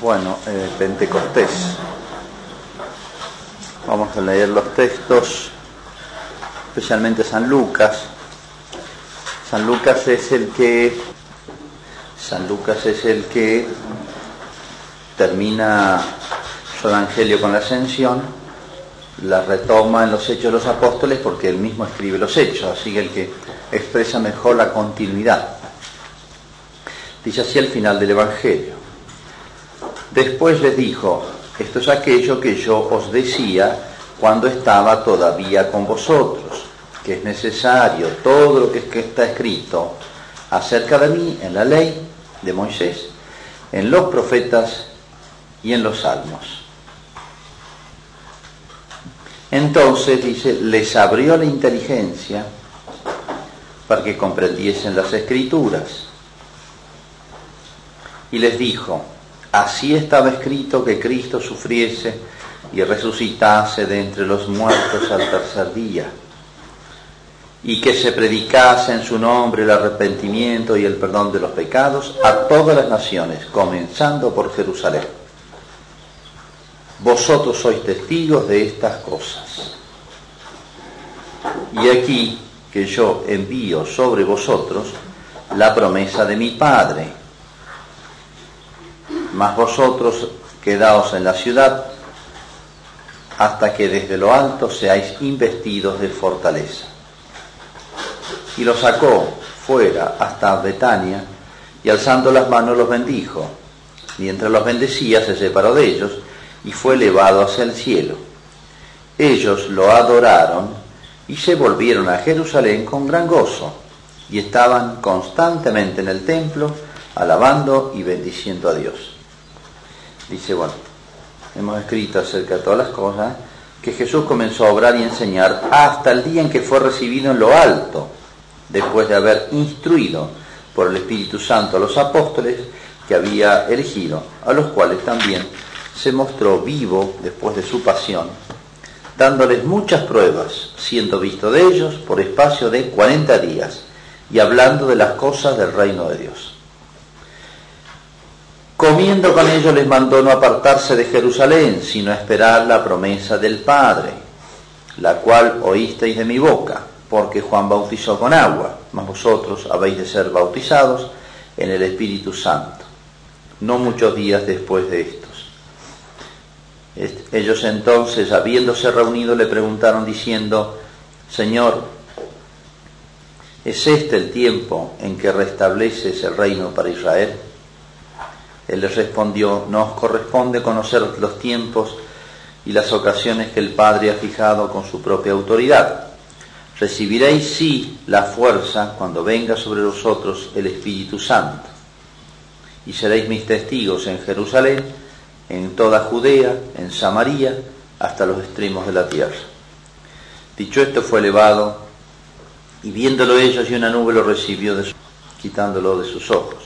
Bueno, eh, Pentecostés. Vamos a leer los textos, especialmente San Lucas. San Lucas es el que San Lucas es el que termina su evangelio con la ascensión, la retoma en los hechos de los apóstoles porque él mismo escribe los hechos, así que el que expresa mejor la continuidad. Dice así el final del evangelio. Después les dijo, esto es aquello que yo os decía cuando estaba todavía con vosotros, que es necesario todo lo que está escrito acerca de mí en la ley de Moisés, en los profetas y en los salmos. Entonces, dice, les abrió la inteligencia para que comprendiesen las escrituras. Y les dijo, así estaba escrito que Cristo sufriese y resucitase de entre los muertos al tercer día y que se predicase en su nombre el arrepentimiento y el perdón de los pecados a todas las naciones, comenzando por Jerusalén. Vosotros sois testigos de estas cosas. Y aquí que yo envío sobre vosotros la promesa de mi Padre. Mas vosotros quedaos en la ciudad hasta que desde lo alto seáis investidos de fortaleza y los sacó fuera hasta Betania y alzando las manos los bendijo. Mientras los bendecía se separó de ellos y fue elevado hacia el cielo. Ellos lo adoraron y se volvieron a Jerusalén con gran gozo y estaban constantemente en el templo alabando y bendiciendo a Dios. Dice, bueno, hemos escrito acerca de todas las cosas que Jesús comenzó a obrar y enseñar hasta el día en que fue recibido en lo alto después de haber instruido por el Espíritu Santo a los apóstoles que había elegido, a los cuales también se mostró vivo después de su pasión, dándoles muchas pruebas, siendo visto de ellos por espacio de cuarenta días y hablando de las cosas del reino de Dios. Comiendo con ellos les mandó no apartarse de Jerusalén, sino esperar la promesa del Padre, la cual oísteis de mi boca porque Juan bautizó con agua, mas vosotros habéis de ser bautizados en el Espíritu Santo, no muchos días después de estos. Ellos entonces, habiéndose reunido, le preguntaron diciendo, Señor, ¿es este el tiempo en que restableces el reino para Israel? Él les respondió, no os corresponde conocer los tiempos y las ocasiones que el Padre ha fijado con su propia autoridad Recibiréis sí la fuerza cuando venga sobre vosotros el Espíritu Santo. Y seréis mis testigos en Jerusalén, en toda Judea, en Samaria, hasta los extremos de la tierra. Dicho esto fue elevado, y viéndolo ellos y una nube lo recibió, quitándolo de sus ojos.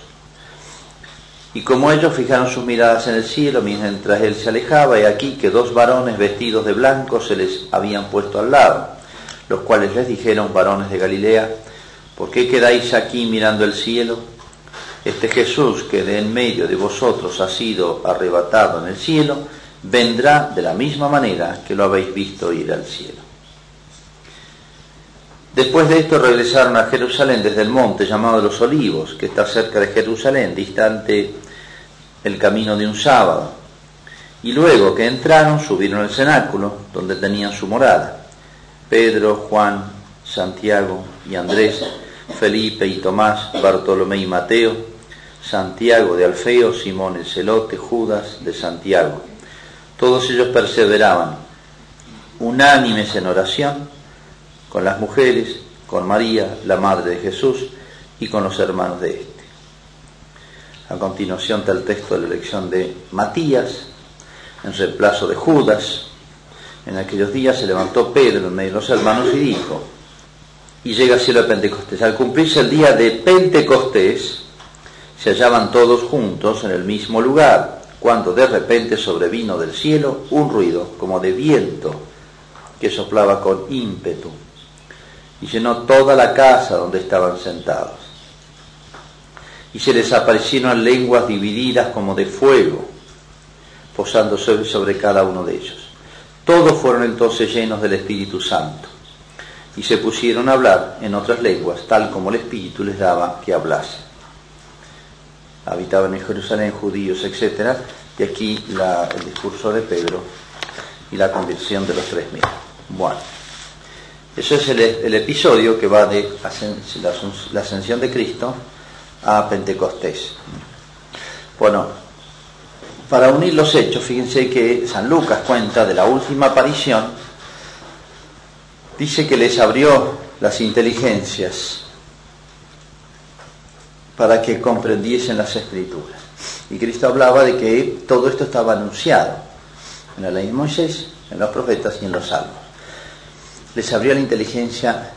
Y como ellos fijaron sus miradas en el cielo mientras él se alejaba, y aquí que dos varones vestidos de blanco se les habían puesto al lado los cuales les dijeron, varones de Galilea, ¿por qué quedáis aquí mirando el cielo? Este Jesús que de en medio de vosotros ha sido arrebatado en el cielo, vendrá de la misma manera que lo habéis visto ir al cielo. Después de esto regresaron a Jerusalén desde el monte llamado los Olivos, que está cerca de Jerusalén, distante el camino de un sábado. Y luego que entraron, subieron al cenáculo, donde tenían su morada. Pedro, Juan, Santiago y Andrés, Felipe y Tomás, Bartolomé y Mateo, Santiago de Alfeo, Simón el Celote, Judas de Santiago. Todos ellos perseveraban, unánimes en oración, con las mujeres, con María, la Madre de Jesús, y con los hermanos de éste. A continuación está el texto de la elección de Matías, en reemplazo de Judas, en aquellos días se levantó Pedro en medio de los hermanos y dijo, y llega el cielo de Pentecostés. Al cumplirse el día de Pentecostés, se hallaban todos juntos en el mismo lugar, cuando de repente sobrevino del cielo un ruido como de viento que soplaba con ímpetu y llenó toda la casa donde estaban sentados. Y se les aparecieron lenguas divididas como de fuego posándose sobre cada uno de ellos. Todos fueron entonces llenos del Espíritu Santo y se pusieron a hablar en otras lenguas, tal como el Espíritu les daba que hablasen. Habitaban en Jerusalén judíos, etc. Y aquí el discurso de Pedro y la conversión de los tres mil. Bueno, eso es el, episodio que va de la ascensión de Cristo a Pentecostés. Bueno, para unir los hechos, fíjense que San Lucas cuenta de la última aparición, dice que les abrió las inteligencias para que comprendiesen las escrituras. Y Cristo hablaba de que todo esto estaba anunciado en la ley de Moisés, en los profetas y en los salmos. Les abrió la inteligencia.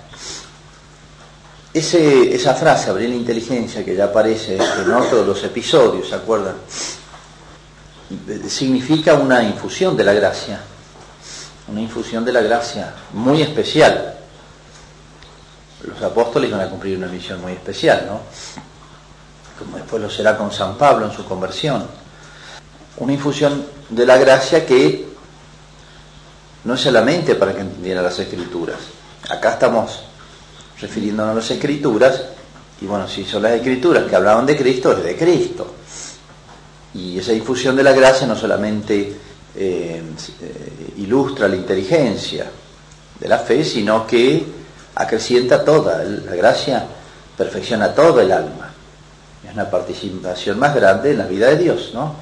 esa frase, abrir la inteligencia, que ya aparece en otros los episodios, ¿se acuerdan? significa una infusión de la gracia, una infusión de la gracia muy especial. Los apóstoles van a cumplir una misión muy especial, ¿no? Como después lo será con San Pablo en su conversión. Una infusión de la gracia que no es solamente para que entendieran las escrituras. Acá estamos refiriéndonos a las escrituras, y bueno, si son las escrituras que hablaban de Cristo, es de Cristo y esa difusión de la gracia no solamente eh, ilustra la inteligencia de la fe, sino que acrecienta toda. La gracia perfecciona todo el alma. Es una participación más grande en la vida de Dios, ¿no?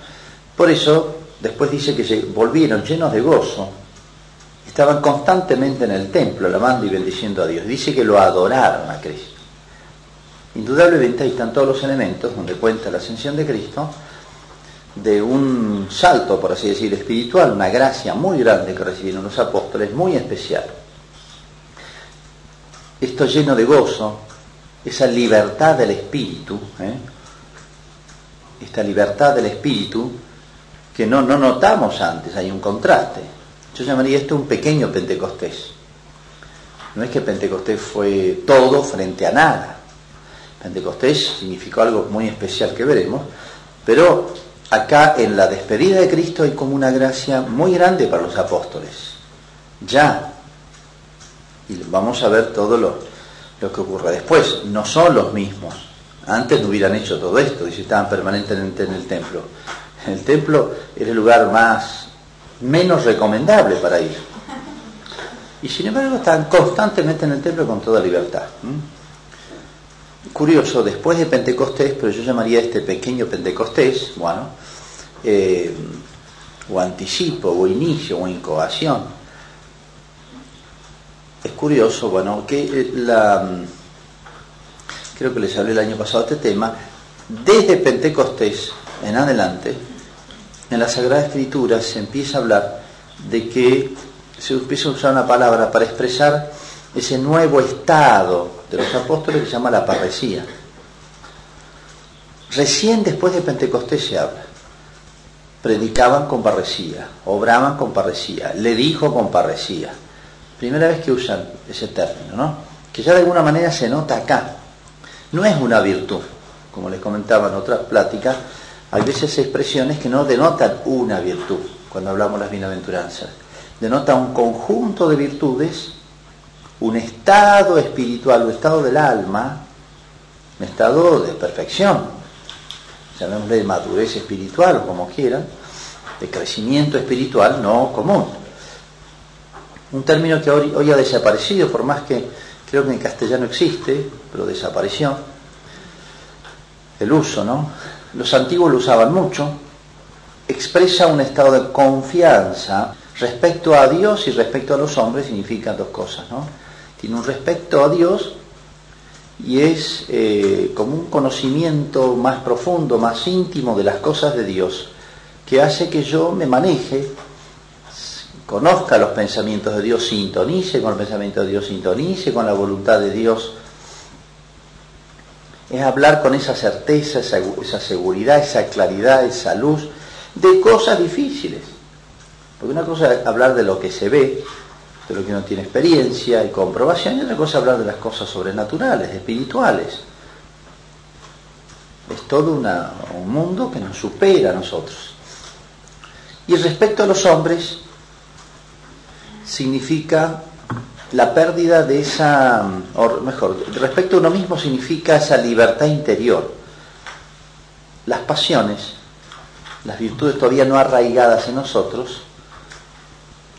Por eso, después dice que se volvieron llenos de gozo. Estaban constantemente en el templo, alabando y bendiciendo a Dios. Dice que lo adoraron a Cristo. Indudablemente ahí están todos los elementos donde cuenta la ascensión de Cristo, de un salto, por así decir, espiritual, una gracia muy grande que recibieron los apóstoles, muy especial. Esto lleno de gozo, esa libertad del espíritu, ¿eh? esta libertad del espíritu que no, no notamos antes, hay un contraste. Yo llamaría esto un pequeño Pentecostés. No es que Pentecostés fue todo frente a nada. Pentecostés significó algo muy especial que veremos, pero acá en la despedida de Cristo hay como una gracia muy grande para los apóstoles. Ya. Y vamos a ver todo lo, lo que ocurre después. No son los mismos. Antes no hubieran hecho todo esto, y estaban permanentemente en el templo. El templo era el lugar más menos recomendable para ir. Y sin embargo están constantemente en el templo con toda libertad. Curioso, después de Pentecostés, pero yo llamaría este pequeño Pentecostés, bueno, eh, o anticipo, o inicio, o incoación. Es curioso, bueno, que eh, la, creo que les hablé el año pasado de este tema, desde Pentecostés en adelante, en la Sagrada Escritura se empieza a hablar de que se empieza a usar una palabra para expresar ese nuevo estado de los apóstoles que se llama la parresía. Recién después de Pentecostés se habla predicaban con parresía, obraban con parresía, le dijo con parresía. Primera vez que usan ese término, ¿no? Que ya de alguna manera se nota acá. No es una virtud, como les comentaba en otras pláticas, hay veces expresiones que no denotan una virtud cuando hablamos de las bienaventuranzas. Denota un conjunto de virtudes, un estado espiritual, un estado del alma, un estado de perfección, llamémosle de madurez espiritual o como quieran, de crecimiento espiritual no común. Un término que hoy, hoy ha desaparecido, por más que creo que en castellano existe, pero desapareció. El uso, ¿no? Los antiguos lo usaban mucho. Expresa un estado de confianza respecto a Dios y respecto a los hombres, significan dos cosas, ¿no? Tiene un respecto a Dios y es eh, como un conocimiento más profundo, más íntimo de las cosas de Dios, que hace que yo me maneje, conozca los pensamientos de Dios, sintonice con el pensamiento de Dios, sintonice con la voluntad de Dios. Es hablar con esa certeza, esa, esa seguridad, esa claridad, esa luz de cosas difíciles. Porque una cosa es hablar de lo que se ve, de lo que uno tiene experiencia y comprobación, y otra cosa hablar de las cosas sobrenaturales, espirituales. Es todo un mundo que nos supera a nosotros. Y respecto a los hombres, significa la pérdida de esa, o mejor, respecto a uno mismo significa esa libertad interior. Las pasiones, las virtudes todavía no arraigadas en nosotros,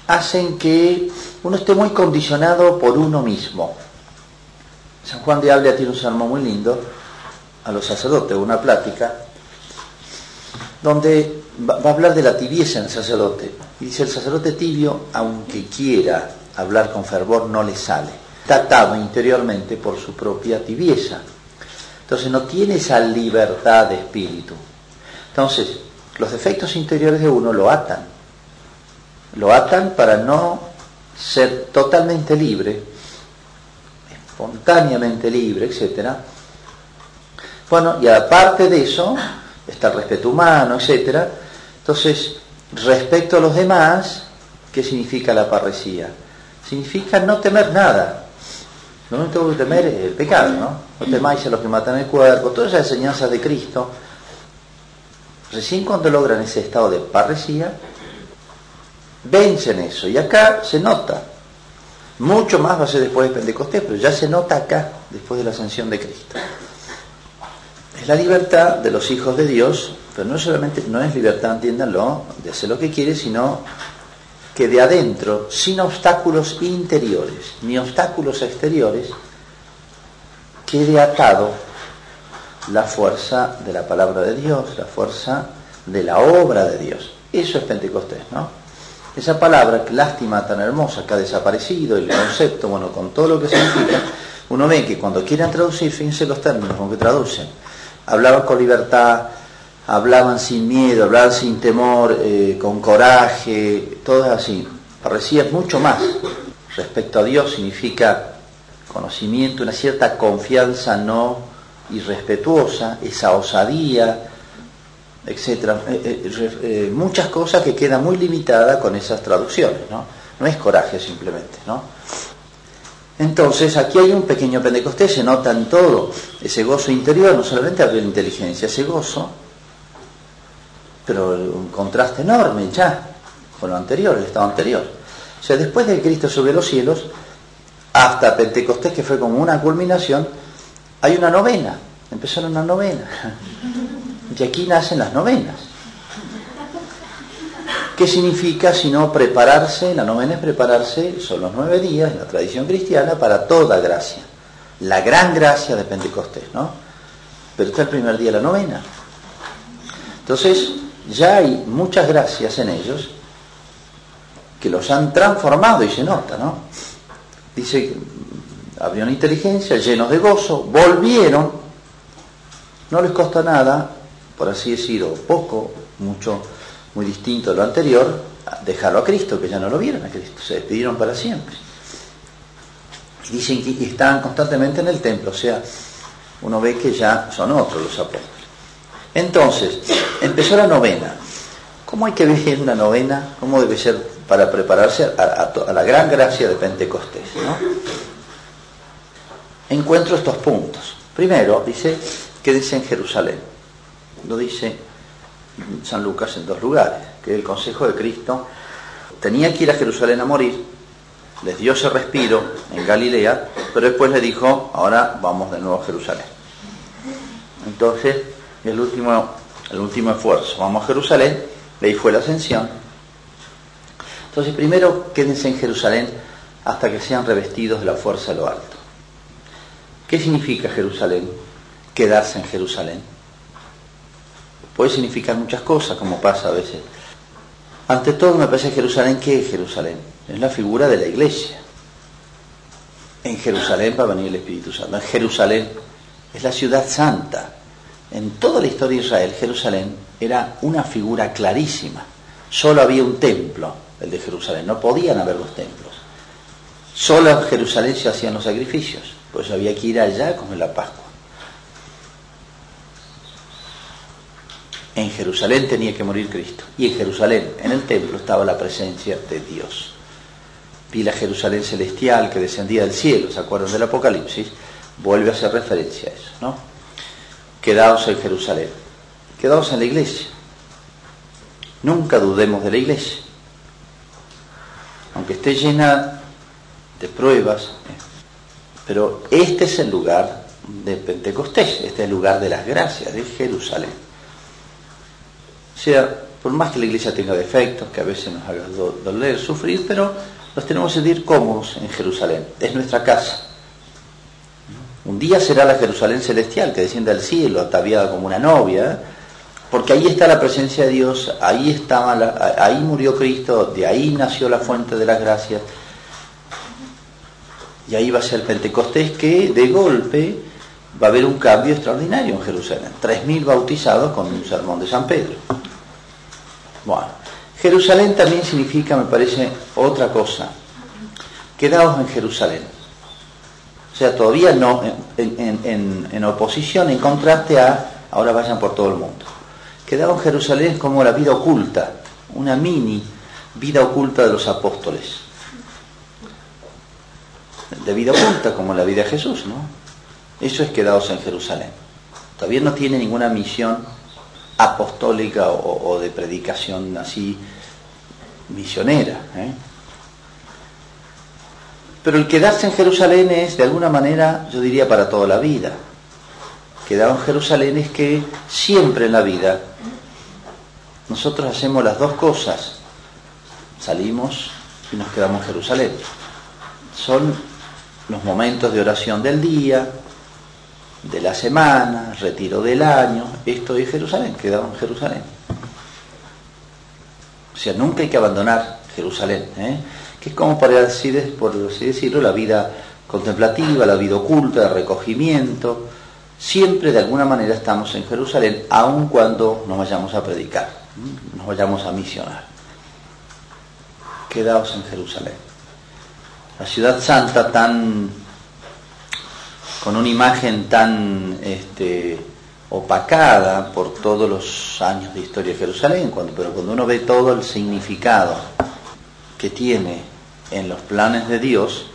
hacen que uno esté muy condicionado por uno mismo. San Juan de Ávila tiene un sermón muy lindo a los sacerdotes, una plática, donde va a hablar de la tibieza en el sacerdote. Y dice, el sacerdote tibio, aunque quiera hablar con fervor, no le sale. Está atado interiormente por su propia tibieza. Entonces no tiene esa libertad de espíritu. Entonces, los defectos interiores de uno lo atan. Lo atan para no ser totalmente libre, espontáneamente libre, etc. Bueno, y aparte de eso, está el respeto humano, etc. Entonces, respecto a los demás, ¿qué significa la parresía? Significa no temer nada. Lo único que temer es el pecado, ¿no? No temáis a los que matan el cuerpo, todas esas enseñanzas de Cristo. Recién cuando logran ese estado de parresía, vencen eso. Y acá se nota. Mucho más va a ser después de Pentecostés, pero ya se nota acá, después de la ascensión de Cristo. Es la libertad de los hijos de Dios, pero no solamente, no es libertad, entiéndanlo, de hacer lo que quiere, sino que de adentro, sin obstáculos interiores ni obstáculos exteriores, quede atado la fuerza de la palabra de Dios, la fuerza de la obra de Dios. Eso es Pentecostés, ¿no? Esa palabra, lástima tan hermosa, que ha desaparecido, el concepto, bueno, con todo lo que significa, uno ve que cuando quieren traducir, fíjense los términos con que traducen. Hablaban con libertad, hablaban sin miedo, hablaban sin temor, eh, con coraje, todo así. Parecía mucho más. Respecto a Dios significa conocimiento, una cierta confianza no irrespetuosa, esa osadía, etcétera, eh, eh, muchas cosas que quedan muy limitadas con esas traducciones, ¿no? No es coraje simplemente, ¿no? Entonces, aquí hay un pequeño Pentecostés, se nota en todo ese gozo interior, no solamente había inteligencia, ese gozo, pero un contraste enorme ya con lo anterior, el estado anterior. O sea, después de Cristo sobre los cielos, hasta Pentecostés, que fue como una culminación, hay una novena, empezaron una novena. Y aquí nacen las novenas. ¿Qué significa sino prepararse? La novena es prepararse, son los nueve días en la tradición cristiana para toda gracia. La gran gracia de Pentecostés, ¿no? Pero está el primer día de la novena. Entonces, ya hay muchas gracias en ellos que los han transformado y se nota, ¿no? Dice abrieron inteligencia, llenos de gozo, volvieron, no les costó nada por así decirlo, poco, mucho, muy distinto a lo anterior, dejarlo a Cristo, que ya no lo vieron a Cristo, se despidieron para siempre. Y dicen que están constantemente en el templo, o sea, uno ve que ya son otros los apóstoles. Entonces, empezó la novena. ¿Cómo hay que vivir una novena? ¿Cómo debe ser para prepararse a, la gran gracia de Pentecostés? Encuentro estos puntos. Primero, dice, quédese en Jerusalén lo dice San Lucas en dos lugares, que el consejo de Cristo tenía que ir a Jerusalén a morir, les dio ese respiro en Galilea, pero después le dijo, ahora vamos de nuevo a Jerusalén. Entonces, el último, el último esfuerzo, vamos a Jerusalén, de ahí fue la ascensión. Entonces, primero quédense en Jerusalén hasta que sean revestidos de la fuerza de lo alto. ¿Qué significa Jerusalén? Quedarse en Jerusalén puede significar muchas cosas, como pasa a veces. Ante todo, me parece Jerusalén, ¿qué es Jerusalén? Es la figura de la iglesia. En Jerusalén va a venir el Espíritu Santo. En Jerusalén es la ciudad santa. En toda la historia de Israel, Jerusalén era una figura clarísima. Solo había un templo, el de Jerusalén. No podían haber dos templos. Solo en Jerusalén se hacían los sacrificios. Pues había que ir allá con la Pascua. En Jerusalén tenía que morir Cristo. Y en Jerusalén, en el templo, estaba la presencia de Dios. Vi la Jerusalén celestial que descendía del cielo, ¿se acuerdan del Apocalipsis? Vuelve a hacer referencia a eso, ¿no? Quedaos en Jerusalén. Quedaos en la iglesia. Nunca dudemos de la iglesia. Aunque esté llena de pruebas, pero este es el lugar de Pentecostés, este es el lugar de las gracias, de Jerusalén. O sea, por más que la iglesia tenga defectos, que a veces nos haga doler, sufrir, pero nos tenemos que sentir cómodos en Jerusalén, es nuestra casa. Un día será la Jerusalén celestial que desciende al cielo, ataviada como una novia, porque ahí está la presencia de Dios, ahí estaba, ahí murió Cristo, de ahí nació la fuente de las gracias, y ahí va a ser el Pentecostés que de golpe va a haber un cambio extraordinario en Jerusalén. Tres mil bautizados con un sermón de San Pedro. Bueno, Jerusalén también significa, me parece, otra cosa. Quedaos en Jerusalén. O sea, todavía no en, oposición, en contraste a ahora vayan por todo el mundo. Quedaos en Jerusalén como la vida oculta, una mini vida oculta de los apóstoles. De vida oculta como la vida de Jesús, ¿no? Eso es quedaos en Jerusalén. Todavía no tiene ninguna misión apostólica o, de predicación así misionera. ¿eh? Pero el quedarse en Jerusalén es, de alguna manera, yo diría, para toda la vida. Quedado en Jerusalén es que siempre en la vida nosotros hacemos las dos cosas. Salimos y nos quedamos en Jerusalén. Son los momentos de oración del día, de la semana, retiro del año, esto es Jerusalén, quedamos en Jerusalén. O sea, nunca hay que abandonar Jerusalén, ¿eh? Que es como para por así decirlo, la vida contemplativa, la vida oculta, de recogimiento. Siempre de alguna manera estamos en Jerusalén, aun cuando nos vayamos a predicar, nos vayamos a misionar. Quedaos en Jerusalén. La ciudad santa tan con una imagen tan este, opacada por todos los años de historia de Jerusalén, cuando, pero cuando uno ve todo el significado que tiene en los planes de Dios,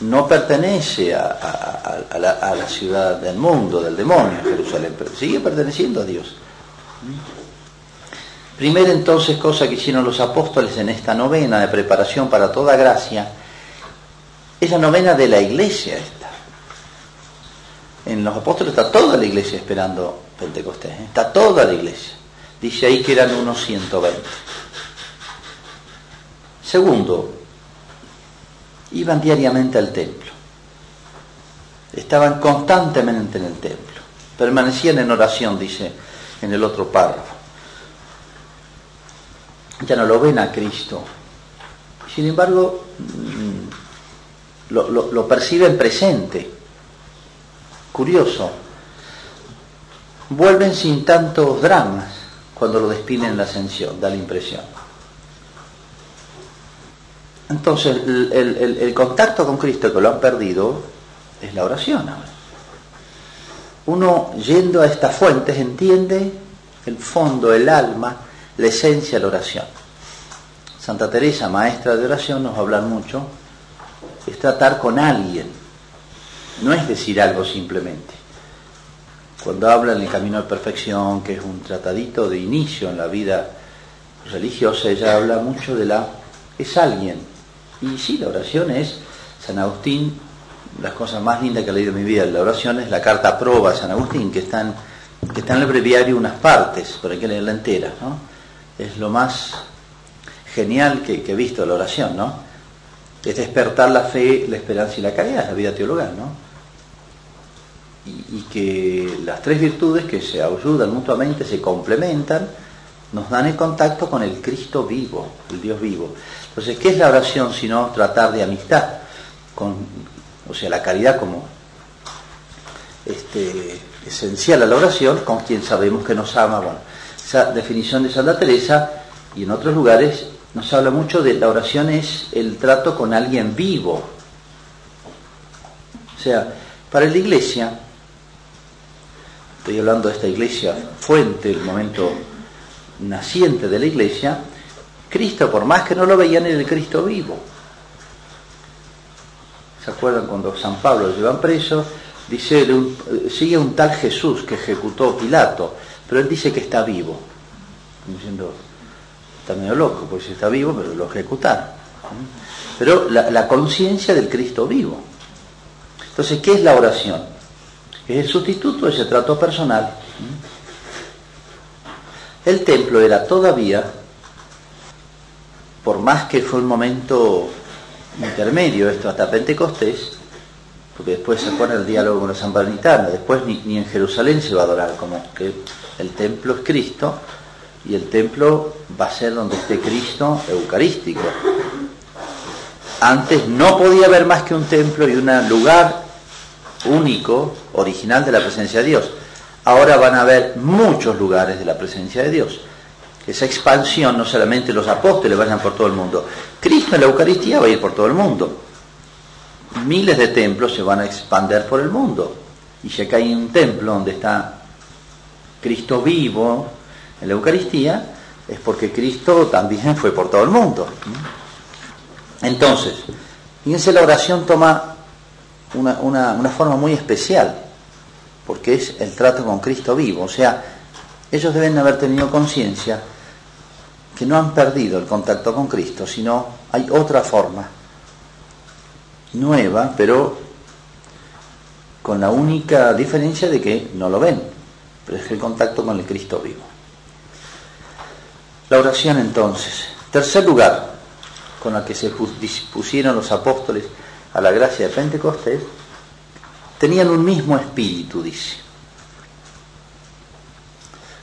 no pertenece a, la, ciudad del mundo, del demonio, Jerusalén, pero sigue perteneciendo a Dios. Primera entonces cosa que hicieron los apóstoles en esta novena de preparación para toda gracia, es la novena de la iglesia en los apóstoles está toda la iglesia esperando Pentecostés, ¿eh? está toda la iglesia. Dice ahí que eran unos 120. Segundo, iban diariamente al templo. Estaban constantemente en el templo. Permanecían en oración, dice en el otro párrafo. Ya no lo ven a Cristo. Sin embargo, mm, lo, lo perciben presente Curioso, vuelven sin tantos dramas cuando lo despiden en la ascensión, da la impresión. Entonces, el, contacto con Cristo que lo han perdido es la oración. Uno yendo a estas fuentes entiende el fondo, el alma, la esencia de la oración. Santa Teresa, maestra de oración, nos va a hablar mucho, es tratar con alguien, no es decir algo simplemente. Cuando habla en el camino de perfección, que es un tratadito de inicio en la vida religiosa, ella habla mucho de la... es alguien. Y sí, la oración es, San Agustín, las cosas más lindas que he leído en mi vida, la oración es la carta proba de San Agustín, que está en, que está en el breviario unas partes, pero hay que leerla entera, ¿no? Es lo más genial que, que he visto la oración, ¿no? Es despertar la fe, la esperanza y la caridad, la vida teologal, ¿no? y, que las tres virtudes que se ayudan mutuamente, se complementan, nos dan el contacto con el Cristo vivo, el Dios vivo. Entonces, ¿qué es la oración sino tratar de amistad? O sea, la caridad como este, esencial a la oración, con quien sabemos que nos ama. Bueno, esa definición de Santa Teresa y en otros lugares nos habla mucho de la oración es el trato con alguien vivo. O sea, para la iglesia, estoy hablando de esta iglesia fuente, el momento naciente de la iglesia, Cristo, por más que no lo veían, era el Cristo vivo. ¿Se acuerdan cuando San Pablo lo llevan preso? Dice, sigue un tal Jesús que ejecutó Pilato, pero él dice que está vivo. Diciendo, está medio loco, porque si está vivo, pero lo ejecutaron. Pero la, la conciencia del Cristo vivo. Entonces, ¿qué es la oración? Es el sustituto de ese trato personal. El templo era todavía, por más que fue un momento intermedio esto hasta Pentecostés, porque después se pone el diálogo con los sambanitanos, después ni, ni, en Jerusalén se va a adorar, como que el templo es Cristo y el templo va a ser donde esté Cristo eucarístico. Antes no podía haber más que un templo y un lugar único, original de la presencia de Dios. Ahora van a haber muchos lugares de la presencia de Dios. Esa expansión no solamente los apóstoles vayan por todo el mundo, Cristo en la Eucaristía va a ir por todo el mundo miles de templos se van a expandir por el mundo. Y ya que hay un templo donde está Cristo vivo en la Eucaristía, es porque Cristo también fue por todo el mundo. Entonces, fíjense, la oración toma una, una, una forma muy especial, porque es el trato con Cristo vivo. O sea, ellos deben haber tenido conciencia que no han perdido el contacto con Cristo, sino hay otra forma nueva, pero con la única diferencia de que no lo ven, pero es el contacto con el Cristo vivo. La oración entonces. Tercer lugar, con la que se dispusieron los apóstoles a la gracia de Pentecostés, tenían un mismo espíritu, dice.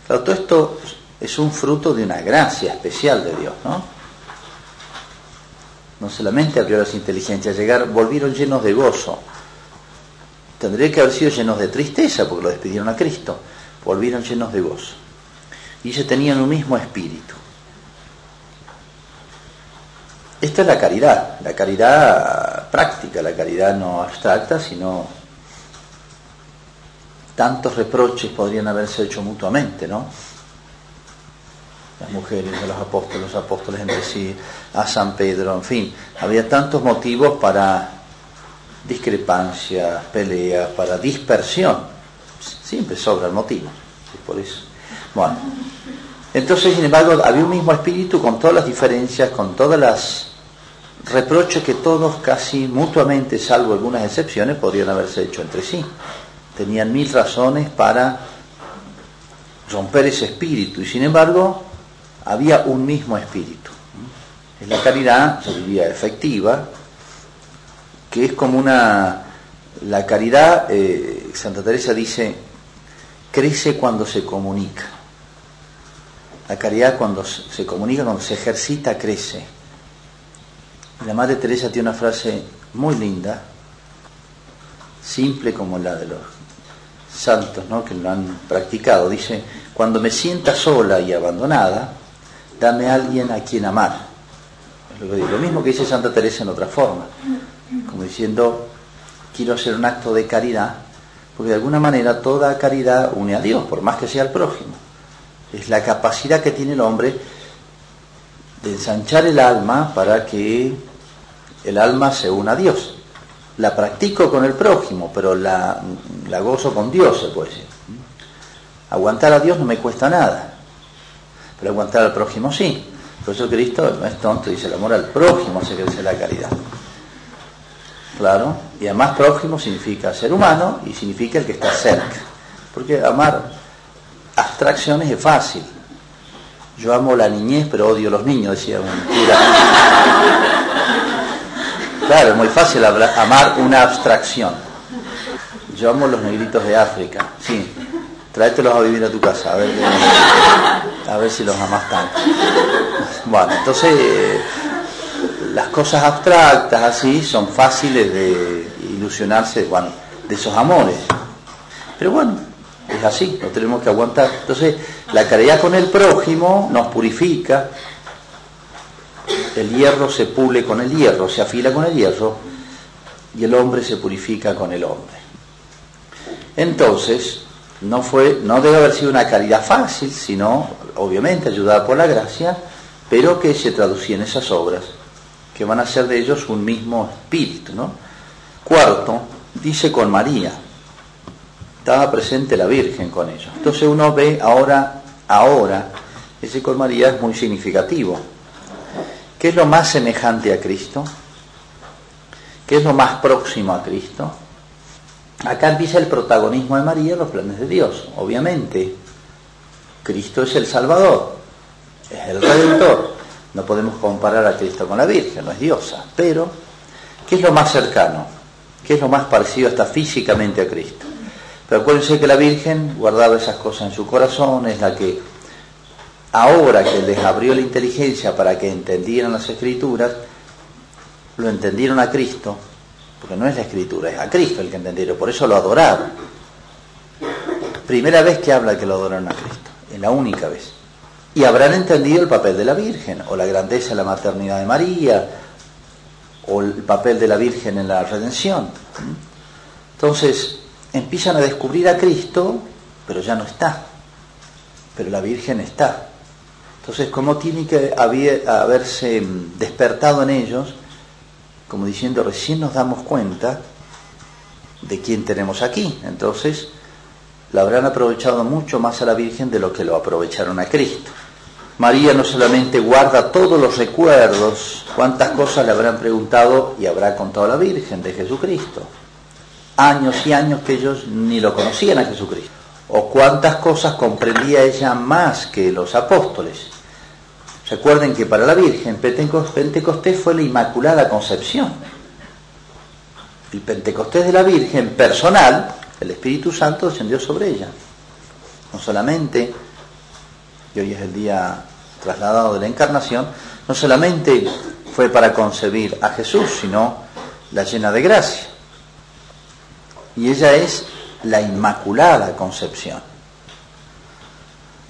Todo esto es un fruto de una gracia especial de Dios, ¿no? no solamente abrió las inteligencias, llegar, volvieron llenos de gozo. Tendría que haber sido llenos de tristeza porque lo despidieron a Cristo. Volvieron llenos de gozo. Y ellos tenían un mismo espíritu. Esta es la caridad, la caridad práctica, la caridad no abstracta, sino tantos reproches podrían haberse hecho mutuamente, ¿no? las mujeres de los apóstoles, los apóstoles entre sí, a San Pedro, en fin, había tantos motivos para discrepancia, pelea, para dispersión. Siempre sobra el motivo, por eso. Bueno, entonces, sin embargo, había un mismo espíritu con todas las diferencias, con todas las reproches que todos casi mutuamente, salvo algunas excepciones, podrían haberse hecho entre sí. Tenían mil razones para romper ese espíritu y sin embargo había un mismo espíritu. Es la caridad, yo diría, efectiva, que es como una... La caridad, eh, Santa Teresa dice, crece cuando se comunica. La caridad cuando se comunica, cuando se ejercita, crece. La Madre Teresa tiene una frase muy linda, simple como la de los santos ¿no? que lo han practicado. Dice, cuando me sienta sola y abandonada, dame a alguien a quien amar. lo, lo mismo que dice Santa Teresa en otra forma, como diciendo, quiero hacer un acto de caridad, porque de alguna manera toda caridad une a Dios, por más que sea el prójimo. Es la capacidad que tiene el hombre de ensanchar el alma para que el alma se una a Dios. La practico con el prójimo, pero la, la gozo con Dios, se puede decir. Aguantar a Dios no me cuesta nada pero aguantar al prójimo sí. Por eso Cristo no es tonto, dice el amor al prójimo hace crecer la caridad. Claro, y además prójimo significa ser humano y significa el que está cerca. Porque amar abstracciones es fácil. Yo amo la niñez, pero odio a los niños, decía un cura. Claro, es muy fácil amar una abstracción. Yo amo los negritos de África, sí, tráetelos a vivir a tu casa, a ver, a ver si los amas tanto. Bueno, entonces las cosas abstractas así son fáciles de ilusionarse, bueno, de esos amores. Pero bueno, es así, lo tenemos que aguantar. Entonces, la caridad con el prójimo nos purifica, el hierro se pule con el hierro, se afila con el hierro, y el hombre se purifica con el hombre. Entonces, no fue, no debe haber sido una caridad fácil, sino obviamente ayudada por la gracia, pero que se traducía en esas obras, que van a ser de ellos un mismo espíritu, ¿no? Cuarto, dice con María, estaba presente la Virgen con ellos. Entonces uno ve ahora, ahora, ese con María es muy significativo. ¿Qué es lo más semejante a Cristo? ¿Qué es lo más próximo a Cristo? Acá empieza el protagonismo de María en los planes de Dios, obviamente. Cristo es el Salvador, es el Redentor. No podemos comparar a Cristo con la Virgen, no es diosa. Pero, ¿qué es lo más cercano? ¿Qué es lo más parecido hasta físicamente a Cristo? Pero acuérdense que la Virgen guardaba esas cosas en su corazón, es la que ahora que les abrió la inteligencia para que entendieran las escrituras, lo entendieron a Cristo, porque no es la escritura, es a Cristo el que entendieron, por eso lo adoraron. Primera vez que habla que lo adoraron a Cristo, es la única vez. Y habrán entendido el papel de la Virgen, o la grandeza de la maternidad de María, o el papel de la Virgen en la redención. Entonces, empiezan a descubrir a Cristo, pero ya no está. Pero la Virgen está. Entonces, como tiene que haberse despertado en ellos, como diciendo, recién nos damos cuenta de quién tenemos aquí. Entonces, la habrán aprovechado mucho más a la Virgen de lo que lo aprovecharon a Cristo. María no solamente guarda todos los recuerdos, cuántas cosas le habrán preguntado y habrá contado la Virgen de Jesucristo. Años y años que ellos ni lo conocían a Jesucristo. O cuántas cosas comprendía ella más que los apóstoles. Recuerden que para la Virgen Pentecostés fue la Inmaculada Concepción. El Pentecostés de la Virgen personal, el Espíritu Santo descendió sobre ella. No solamente, y hoy es el día trasladado de la encarnación, no solamente fue para concebir a Jesús, sino la llena de gracia. Y ella es la Inmaculada Concepción.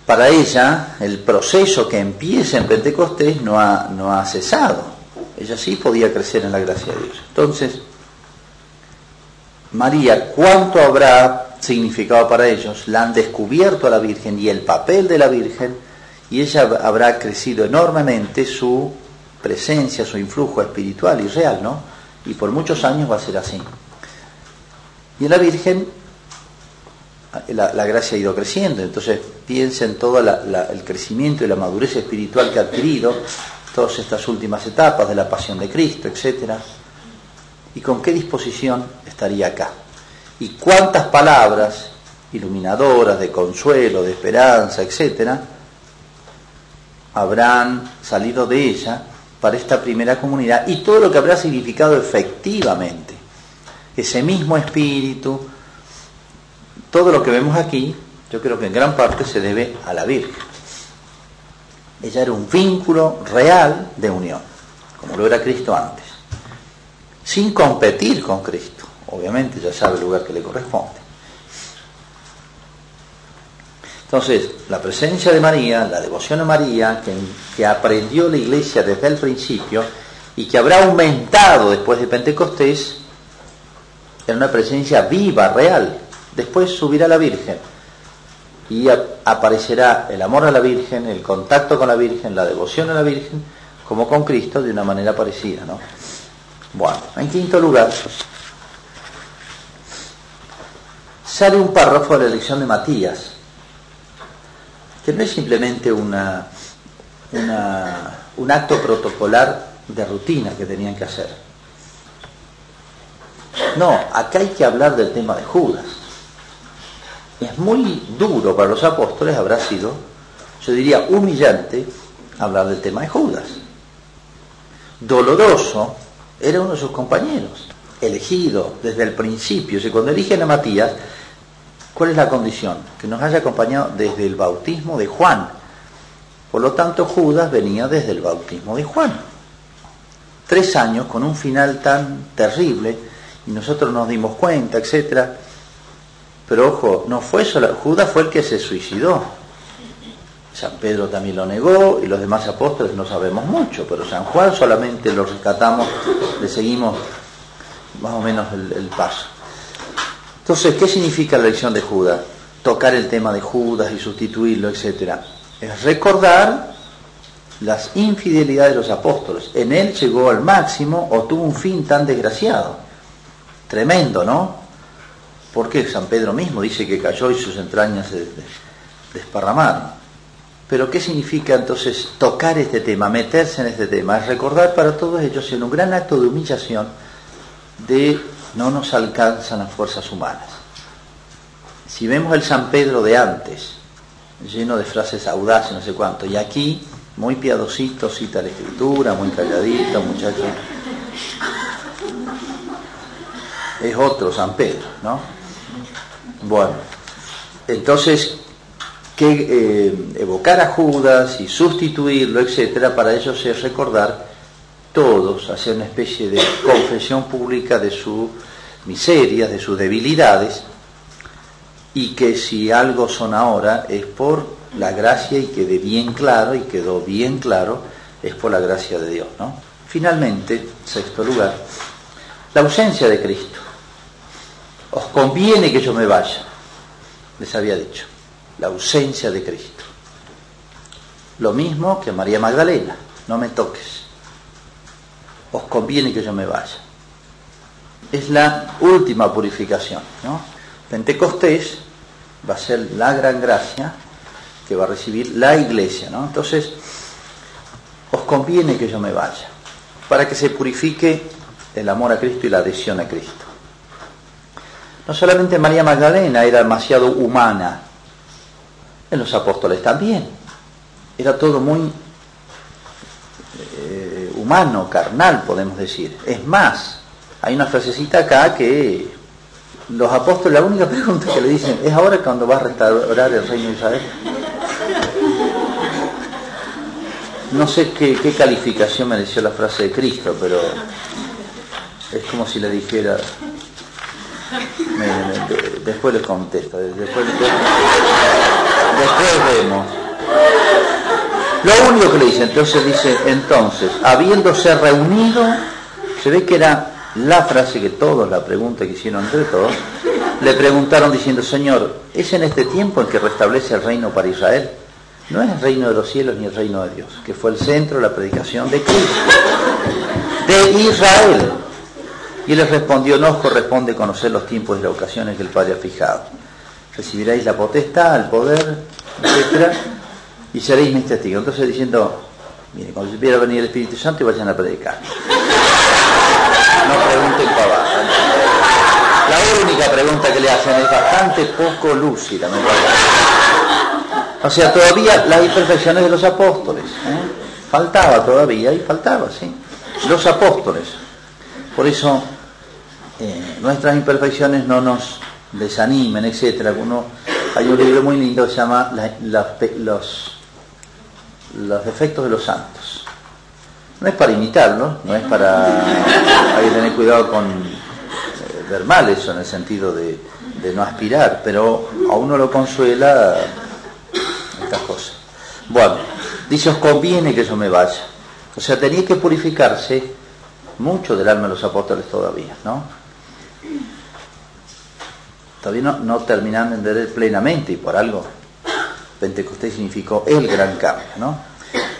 Para ella, el proceso que empieza en Pentecostés no ha, no ha cesado. Ella sí podía crecer en la gracia de Dios. Entonces, María, ¿cuánto habrá significado para ellos? La han descubierto a la Virgen y el papel de la Virgen, y ella habrá crecido enormemente su presencia, su influjo espiritual y real, ¿no? Y por muchos años va a ser así. Y la Virgen la, gracia ha ido creciendo. Entonces piensa en todo el crecimiento y la madurez espiritual que ha adquirido, todas estas últimas etapas de la pasión de Cristo, etc. ¿Y con qué disposición estaría acá? ¿Y cuántas palabras iluminadoras, de consuelo, de esperanza, etcétera, habrán salido de ella para esta primera comunidad y todo lo que habrá significado efectivamente ese mismo espíritu, todo lo que vemos aquí, yo creo que en gran parte se debe a la Virgen. Ella era un vínculo real de unión, como lo era Cristo antes, sin competir con Cristo. Obviamente ya sabe el lugar que le corresponde. Entonces, la presencia de María, la devoción a María, que, aprendió la iglesia desde el principio y que habrá aumentado después de Pentecostés, era una presencia viva, real, Después subirá la Virgen y aparecerá el amor a la Virgen, el contacto con la Virgen, la devoción a la Virgen, como con Cristo, de una manera parecida. ¿no? Bueno, en quinto lugar, sale un párrafo de la elección de Matías, que no es simplemente un acto protocolar de rutina que tenían que hacer. No, acá hay que hablar del tema de Judas es muy duro para los apóstoles, habrá sido, yo diría, humillante hablar del tema de Judas. Doloroso era uno de sus compañeros, elegido desde el principio. Si cuando eligen a Matías, ¿cuál es la condición? Que nos haya acompañado desde el bautismo de Juan. Por lo tanto, Judas venía desde el bautismo de Juan. Tres años con un final tan terrible y nosotros nos dimos cuenta, etcétera pero ojo, no fue solo, Judas fue el que se suicidó. San Pedro también lo negó y los demás apóstoles no sabemos mucho, pero San Juan solamente lo rescatamos, le seguimos más o menos el, paso. Entonces, ¿qué significa la elección de Judas? Tocar el tema de Judas y sustituirlo, etcétera. Es recordar las infidelidades de los apóstoles. En él llegó al máximo o tuvo un fin tan desgraciado. Tremendo, ¿no? Porque San Pedro mismo dice que cayó y sus entrañas se desparramaron. Pero ¿qué significa entonces tocar este tema, meterse en este tema? Es recordar para todos ellos en un gran acto de humillación de no nos alcanzan las fuerzas humanas. Si vemos el San Pedro de antes, lleno de frases audaces, no sé cuánto, y aquí muy piadosito, cita la escritura, muy calladito, muchacho. Es otro San Pedro, ¿no? Bueno, entonces que eh, evocar a Judas y sustituirlo, etcétera, para ellos es recordar todos, hacer una especie de confesión pública de sus miserias, de sus debilidades, y que si algo son ahora es por la gracia y quede bien claro, y quedó bien claro, es por la gracia de Dios. ¿no? Finalmente, sexto lugar, la ausencia de Cristo. Os conviene que yo me vaya, les había dicho la ausencia de Cristo. Lo mismo que María Magdalena, no me toques, os conviene que yo me vaya. Es la última purificación. ¿no? Pentecostés va a ser la gran gracia que va a recibir la iglesia. ¿no? Entonces, os conviene que yo me vaya, para que se purifique el amor a Cristo y la adhesión a Cristo. No solamente María Magdalena era demasiado humana, en los apóstoles también. Era todo muy eh, humano, carnal, podemos decir. Es más, hay una frasecita acá que los apóstoles, la única pregunta que le dicen, ¿es ahora cuando va a restaurar el reino de Israel? No sé qué, qué calificación mereció la frase de Cristo, pero es como si le dijera, después les contesto, después, después vemos. Lo único que le dice, entonces dice, entonces, habiéndose reunido, se ve que era la frase que todos, la pregunta que hicieron entre todos, le preguntaron diciendo, Señor, ¿es en este tiempo el que restablece el reino para Israel? No es el reino de los cielos ni el reino de Dios, que fue el centro de la predicación de Cristo, de Israel. Y les respondió, no os corresponde conocer los tiempos y las ocasiones que el Padre ha fijado. Recibiréis la potestad, el poder, etcétera, y seréis mis testigos. Entonces diciendo, mire, cuando se quiera venir el Espíritu Santo y vayan a predicar. No pregunten pavadas. La única pregunta que le hacen es bastante poco lúcida, me. O sea, todavía las imperfecciones de los apóstoles. ¿eh? Faltaba todavía y faltaba, sí. Los apóstoles. Por eso eh, nuestras imperfecciones no nos desanimen, etcétera. Uno, hay un libro muy lindo que se llama los, defectos de los santos. No es para imitarlo, no es para... Hay que tener cuidado con eh, ver mal eso en el sentido de, de no aspirar, pero a uno lo consuela estas cosas. Bueno, dice, os conviene que yo me vaya. O sea, tenía que purificarse mucho del alma de los apóstoles todavía, ¿no? Todavía no, no terminan de entender plenamente y por algo Pentecostés significó el gran cambio. ¿no?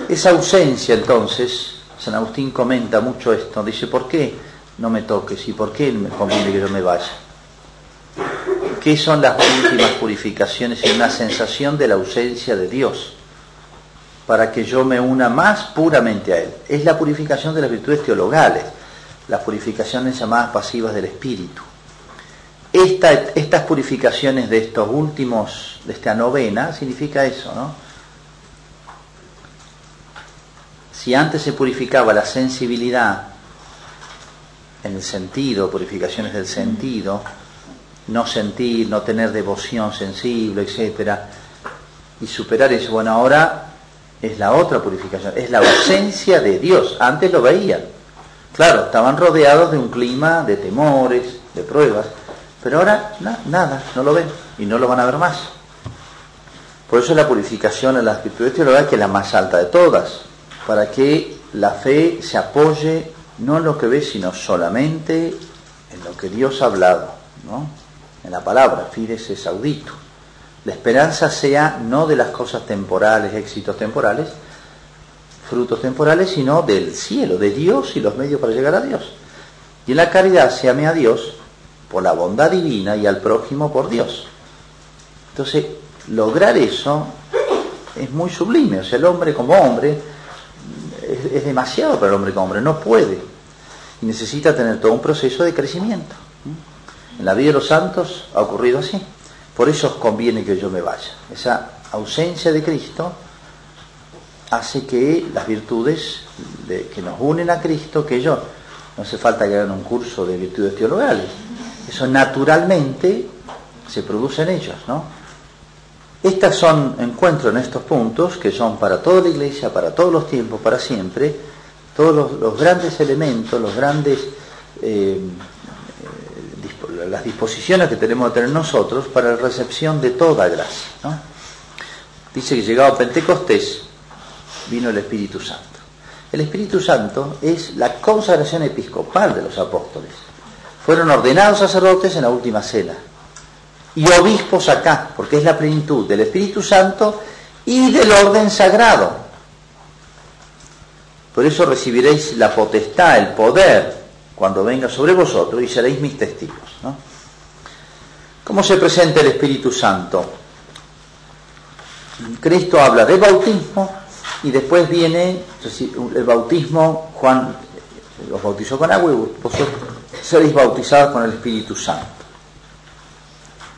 Esa ausencia entonces, San Agustín comenta mucho esto, dice, ¿por qué no me toques y por qué me conviene que yo me vaya? ¿Qué son las últimas purificaciones y una sensación de la ausencia de Dios? Para que yo me una más puramente a Él. Es la purificación de las virtudes teologales, las purificaciones llamadas pasivas del espíritu estas purificaciones de estos últimos, de esta novena, significa eso, ¿no? Si antes se purificaba la sensibilidad en el sentido, purificaciones del sentido, no sentir, no tener devoción sensible, etcétera, y superar eso, bueno, ahora es la otra purificación, es la ausencia de Dios. Antes lo veían, claro, estaban rodeados de un clima de temores, de pruebas, pero ahora nada, no lo ven y no lo van a ver más. Por eso la purificación en las virtudes que es la más alta de todas, para que la fe se apoye no en lo que ve, sino solamente en lo que Dios ha hablado, ¿no? en la palabra, fides es audito. La esperanza sea no de las cosas temporales, éxitos temporales, frutos temporales, sino del cielo, de Dios y los medios para llegar a Dios. Y en la caridad se ame a Dios por la bondad divina y al prójimo por Dios. Entonces, lograr eso es muy sublime. O sea, el hombre como hombre es, demasiado para el hombre como hombre, no puede. Y necesita tener todo un proceso de crecimiento. En la vida de los santos ha ocurrido así. Por eso os conviene que yo me vaya. Esa ausencia de Cristo hace que las virtudes que nos unen a Cristo, que yo, no hace falta que hagan un curso de virtudes teologales, eso naturalmente se produce en ellos, ¿no? Estas son encuentros en estos puntos que son para toda la iglesia, para todos los tiempos, para siempre, todos los, grandes elementos, los grandes eh, eh, las disposiciones que tenemos que tener nosotros para la recepción de toda gracia. ¿no? Dice que llegado a Pentecostés vino el Espíritu Santo. El Espíritu Santo es la consagración episcopal de los apóstoles. Fueron ordenados sacerdotes en la última cena y obispos acá, porque es la plenitud del Espíritu Santo y del orden sagrado. Por eso recibiréis la potestad, el poder, cuando venga sobre vosotros y seréis mis testigos. ¿Cómo se presenta el Espíritu Santo? Cristo habla de bautismo y después viene el bautismo, Juan los bautizó con agua y vosotros seréis bautizados con el Espíritu Santo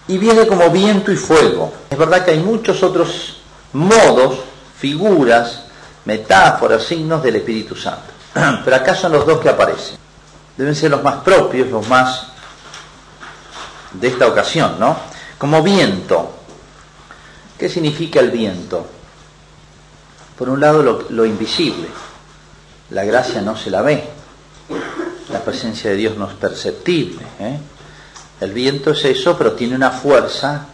y viene como viento y fuego. Es verdad que hay muchos otros modos, figuras, metáforas, signos del Espíritu Santo. Pero acá son los dos que aparecen. Deben ser los más propios, los más de esta ocasión, ¿no? Como viento. ¿Qué significa el viento? Por un lado lo, invisible. La gracia no se la ve. La presencia de Dios no es perceptible. ¿eh? El viento es eso, pero tiene una fuerza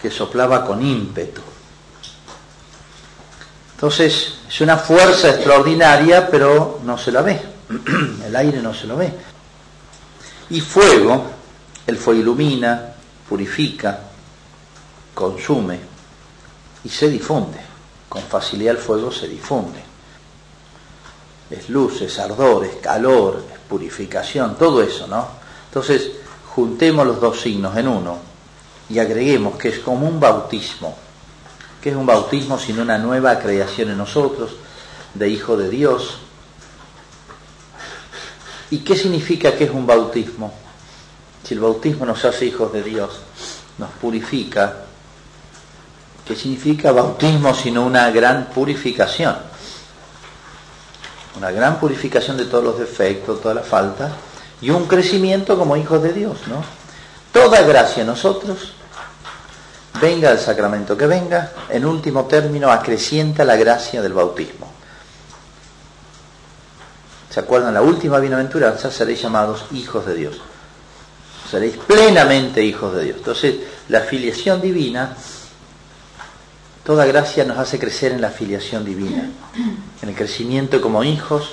que soplaba con ímpetu. Entonces, es una fuerza extraordinaria, pero no se la ve. El aire no se lo ve. Y fuego, el fuego ilumina, purifica, consume y se difunde. Con facilidad el fuego se difunde. Es luz, es ardor, es calor, purificación, todo eso, ¿no? Entonces, juntemos los dos signos en uno y agreguemos que es como un bautismo. que es un bautismo sino una nueva creación en nosotros, de hijo de Dios? ¿Y qué significa que es un bautismo? Si el bautismo nos hace hijos de Dios, nos purifica, ¿qué significa bautismo sino una gran purificación? una gran purificación de todos los defectos, toda la falta, y un crecimiento como hijos de Dios, ¿no? Toda gracia en nosotros, venga el sacramento que venga, en último término acrecienta la gracia del bautismo. ¿Se acuerdan? La última bienaventuranza seréis llamados hijos de Dios. Seréis plenamente hijos de Dios. Entonces, la filiación divina Toda gracia nos hace crecer en la filiación divina, en el crecimiento como hijos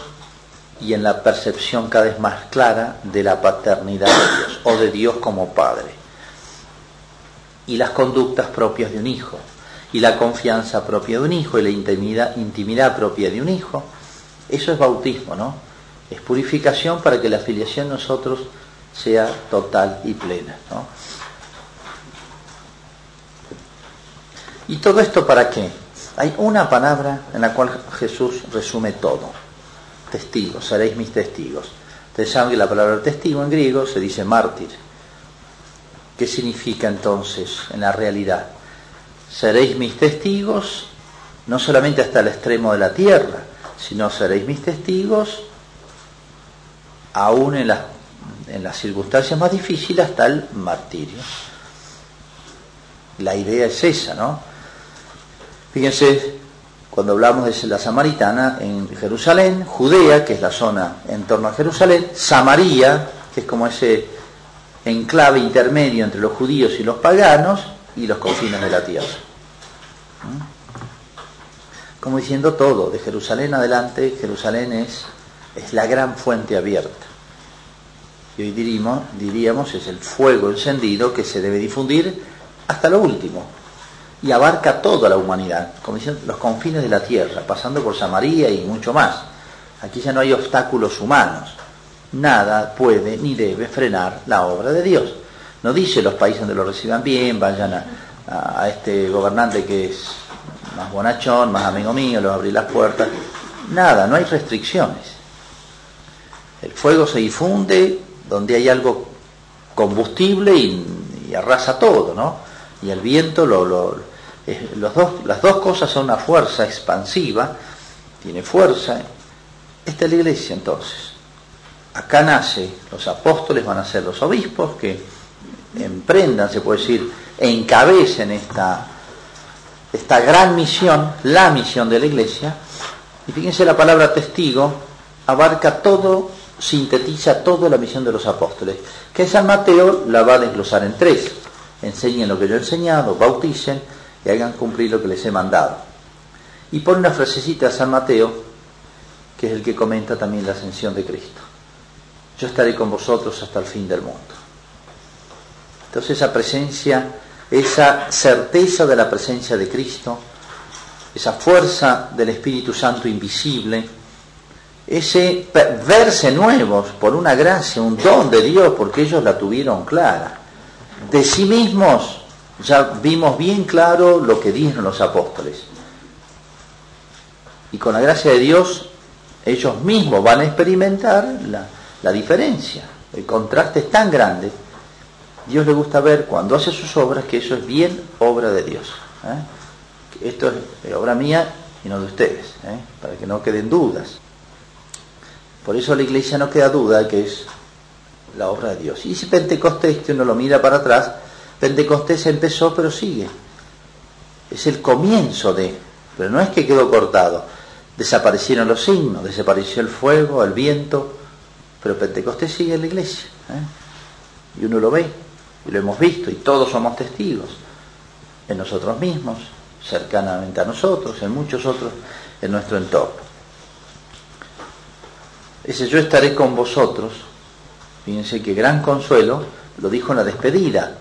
y en la percepción cada vez más clara de la paternidad de Dios o de Dios como Padre. Y las conductas propias de un hijo, y la confianza propia de un hijo, y la intimidad, propia de un hijo. Eso es bautismo, ¿no? Es purificación para que la filiación en nosotros sea total y plena, ¿no? ¿Y todo esto para qué? Hay una palabra en la cual Jesús resume todo. Testigos, seréis mis testigos. Ustedes saben que la palabra testigo en griego se dice mártir. ¿Qué significa entonces en la realidad? Seréis mis testigos no solamente hasta el extremo de la tierra, sino seréis mis testigos aún en las, en las circunstancias más difíciles hasta el martirio. La idea es esa, ¿no? Fíjense, cuando hablamos de la samaritana en Jerusalén, Judea, que es la zona en torno a Jerusalén, Samaria, que es como ese enclave intermedio entre los judíos y los paganos, y los confines de la tierra. ¿Mm? Como diciendo todo, de Jerusalén adelante, Jerusalén es, es la gran fuente abierta. Y hoy diríamos, diríamos es el fuego encendido que se debe difundir hasta lo último, y abarca toda la humanidad, como dicen, los confines de la tierra, pasando por Samaria y mucho más. Aquí ya no hay obstáculos humanos. Nada puede ni debe frenar la obra de Dios. No dice los países donde lo reciban bien, vayan a, este gobernante que es más bonachón, más amigo mío, le abrí las puertas. Nada, no hay restricciones. El fuego se difunde donde hay algo combustible y, arrasa todo, ¿no? Y el viento, lo, lo, los dos, las dos cosas son una fuerza expansiva, tiene fuerza. Esta es la iglesia entonces. Acá nace, los apóstoles van a ser los obispos que emprendan, se puede decir, encabecen esta, esta gran misión, la misión de la iglesia. Y fíjense la palabra testigo abarca todo sintetiza toda la misión de los apóstoles, que San Mateo la va a desglosar en tres. Enseñen lo que yo he enseñado, bauticen y hagan cumplir lo que les he mandado. Y pone una frasecita a San Mateo, que es el que comenta también la ascensión de Cristo. Yo estaré con vosotros hasta el fin del mundo. Entonces esa presencia, esa certeza de la presencia de Cristo, esa fuerza del Espíritu Santo invisible, ese verse nuevos por una gracia, un don de Dios, porque ellos la tuvieron clara. De sí mismos ya vimos bien claro lo que dijeron los apóstoles. Y con la gracia de Dios, ellos mismos van a experimentar la, diferencia. El contraste es tan grande. Dios le gusta ver cuando hace sus obras que eso es bien obra de Dios. ¿eh? Esto es obra mía y no de ustedes, ¿eh? para que no queden dudas. Por eso la iglesia no queda duda que es la obra de Dios. Y si Pentecostés, que uno lo mira para atrás, Pentecostés empezó pero sigue. Es el comienzo de, pero no es que quedó cortado. Desaparecieron los signos, desapareció el fuego, el viento, pero Pentecostés sigue en la iglesia. ¿eh? Y uno lo ve, y lo hemos visto, y todos somos testigos, en nosotros mismos, cercanamente a nosotros, en muchos otros, en nuestro entorno. Ese yo estaré con vosotros, fíjense que gran consuelo, lo dijo en la despedida.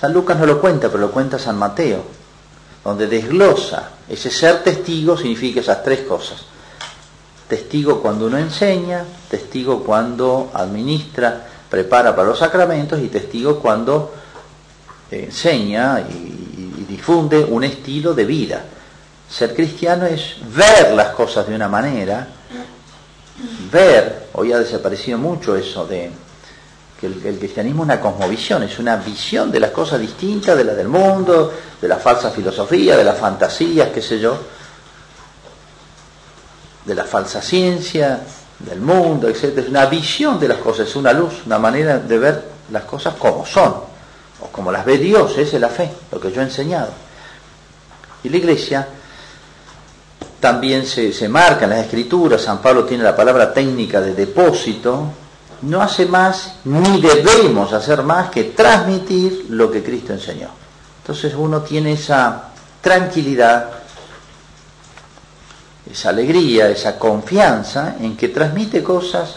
San Lucas no lo cuenta, pero lo cuenta San Mateo, donde desglosa ese ser testigo significa esas tres cosas. Testigo cuando uno enseña, testigo cuando administra, prepara para los sacramentos y testigo cuando enseña y, y difunde un estilo de vida. Ser cristiano es ver las cosas de una manera ver, hoy ha desaparecido mucho eso de que el, cristianismo es una cosmovisión, es una visión de las cosas distintas de la del mundo, de la falsa filosofía, de las fantasías, qué sé yo, de la falsa ciencia, del mundo, etc. Es una visión de las cosas, es una luz, una manera de ver las cosas como son, o como las ve Dios, esa es la fe, lo que yo he enseñado. Y la iglesia también se, marca en las escrituras, San Pablo tiene la palabra técnica de depósito, no hace más ni debemos hacer más que transmitir lo que Cristo enseñó. Entonces uno tiene esa tranquilidad, esa alegría, esa confianza en que transmite cosas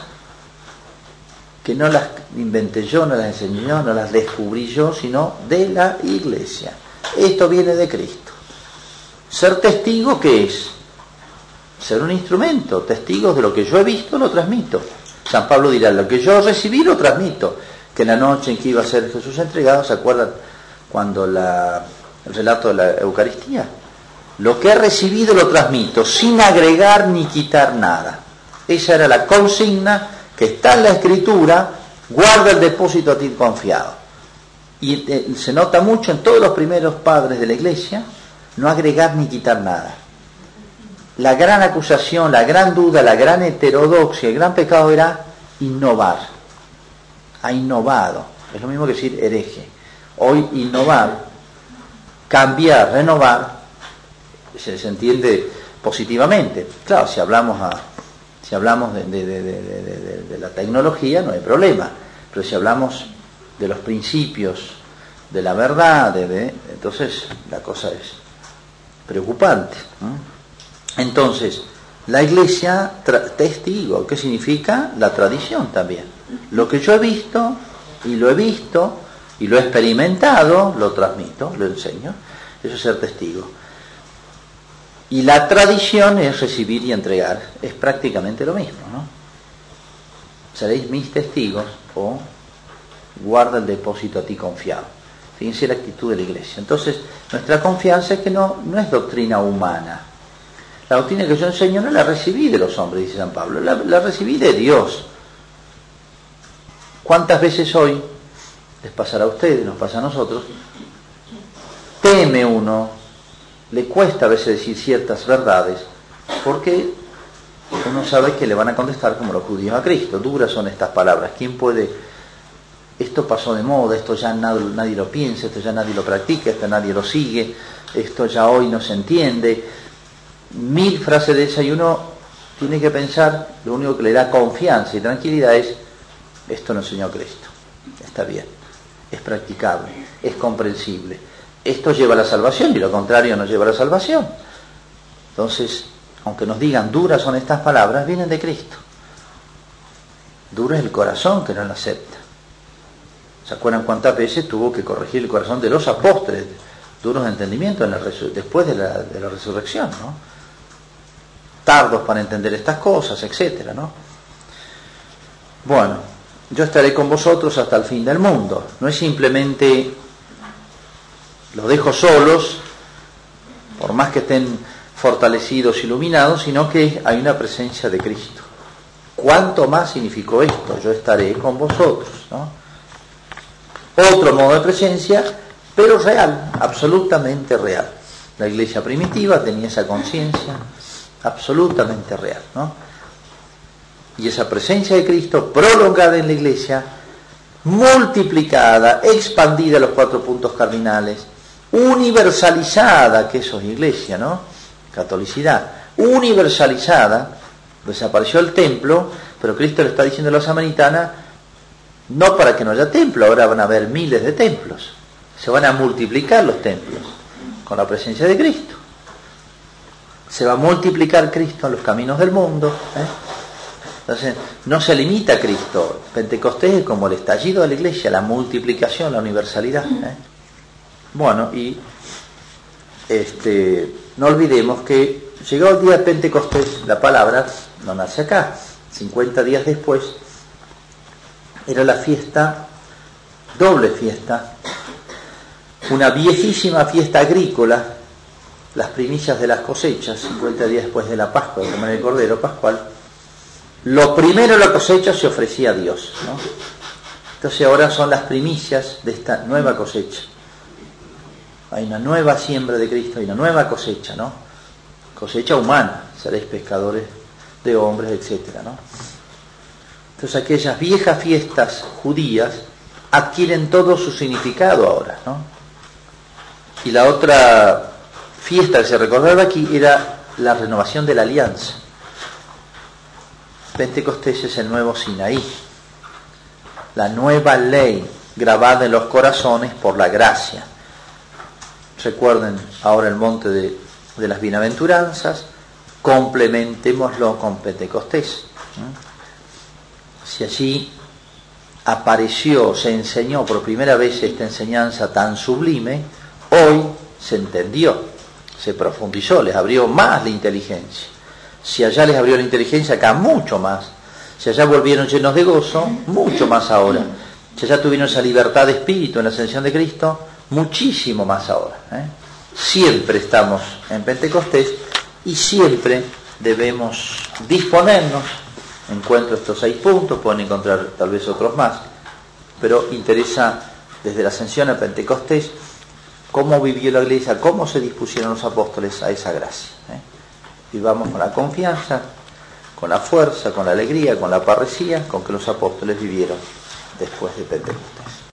que no las inventé yo, no las enseñé yo, no las descubrí yo, sino de la iglesia. Esto viene de Cristo. Ser testigo, ¿qué es? Ser un instrumento, testigos de lo que yo he visto, lo transmito. San Pablo dirá, lo que yo recibí, lo transmito. Que en la noche en que iba a ser Jesús entregado, ¿se acuerdan cuando el relato de la Eucaristía? Lo que he recibido lo transmito, sin agregar ni quitar nada. Esa era la consigna que está en la Escritura, guarda el depósito a ti confiado. Y eh, se nota mucho en todos los primeros padres de la iglesia, no agregar ni quitar nada la gran acusación, la gran duda, la gran heterodoxia, el gran pecado era innovar. Ha innovado. Es lo mismo que decir hereje. Hoy innovar, cambiar, renovar, se, entiende positivamente. Claro, si hablamos, a, si hablamos de, la tecnología no hay problema, pero si hablamos de los principios de la verdad, entonces la cosa es preocupante. Entonces, la iglesia testigo, ¿qué significa? La tradición también. Lo que yo he visto y lo he visto y lo he experimentado, lo transmito, lo enseño. Eso es ser testigo. Y la tradición es recibir y entregar. Es prácticamente lo mismo, ¿no? Seréis mis testigos o guarda el depósito a ti confiado. Fíjense la actitud de la iglesia. Entonces, nuestra confianza es que no, no es doctrina humana. La doctrina que yo enseño no la recibí de los hombres, dice San Pablo, la, recibí de Dios. ¿Cuántas veces hoy, les pasará a ustedes, nos pasa a nosotros, teme uno, le cuesta a veces decir ciertas verdades, porque uno sabe que le van a contestar como los judíos a Cristo. Duras son estas palabras. ¿Quién puede esto pasó de moda, esto ya nadie, lo piensa, esto ya nadie lo practica, esto nadie lo sigue, esto ya hoy no se entiende. Mil frases de esa y uno tiene que pensar, lo único que le da confianza y tranquilidad es, esto no enseñó Cristo, está bien, es practicable, es comprensible. Esto lleva a la salvación y lo contrario no lleva a la salvación. Entonces, aunque nos digan duras son estas palabras, vienen de Cristo. Duro es el corazón que no lo acepta. ¿Se acuerdan cuántas veces tuvo que corregir el corazón de los apóstoles? Duros de entendimiento en después de la, de la, resurrección, ¿no? Tardos para entender estas cosas, etcétera, ¿no? Bueno, yo estaré con vosotros hasta el fin del mundo. No es simplemente los dejo solos, por más que estén fortalecidos, iluminados, sino que hay una presencia de Cristo. ¿Cuánto más significó esto? Yo estaré con vosotros, ¿no? otro modo de presencia, pero real, absolutamente real. La iglesia primitiva tenía esa conciencia absolutamente real, ¿no? Y esa presencia de Cristo prolongada en la iglesia, multiplicada, expandida a los cuatro puntos cardinales, universalizada, que eso es iglesia, ¿no? Catolicidad, universalizada, desapareció el templo, pero Cristo le está diciendo a la samaritana, no para que no haya templo, ahora van a haber miles de templos. Se van a multiplicar los templos con la presencia de Cristo. Se va a multiplicar Cristo en los caminos del mundo. ¿eh? Entonces, no se limita a Cristo. Pentecostés es como el estallido de la iglesia, la multiplicación, la universalidad. ¿eh? Bueno, y este, no olvidemos que llegado el día de Pentecostés, la palabra no nace acá. 50 días después, era la fiesta, doble fiesta, una viejísima fiesta agrícola, las primicias de las cosechas, 50 días después de la Pascua, de comer el Cordero Pascual, lo primero de la cosecha se ofrecía a Dios. Entonces ahora son las primicias de esta nueva cosecha. Hay una nueva siembra de Cristo, hay una nueva cosecha, ¿no? Cosecha humana, seréis pescadores de hombres, etcétera, ¿no? Entonces aquellas viejas fiestas judías adquieren todo su significado ahora. ¿no? Y la otra fiesta que se recordaba aquí era la renovación de la alianza. Pentecostés es el nuevo Sinaí, la nueva ley grabada en los corazones por la gracia. Recuerden ahora el monte de, de las bienaventuranzas, complementémoslo con Pentecostés si allí apareció, se enseñó por primera vez esta enseñanza tan sublime, hoy se entendió, se profundizó, les abrió más la inteligencia. Si allá les abrió la inteligencia, acá mucho más. Si allá volvieron llenos de gozo, mucho más ahora. Si allá tuvieron esa libertad de espíritu en la ascensión de Cristo, muchísimo más ahora. ¿eh? Siempre estamos en Pentecostés y siempre debemos disponernos encuentro estos seis puntos, pueden encontrar tal vez otros más, pero interesa desde la ascensión a Pentecostés cómo vivió la iglesia, cómo se dispusieron los apóstoles a esa gracia. ¿eh? Vivamos con la confianza, con la fuerza, con la alegría, con la parresía con que los apóstoles vivieron después de Pentecostés.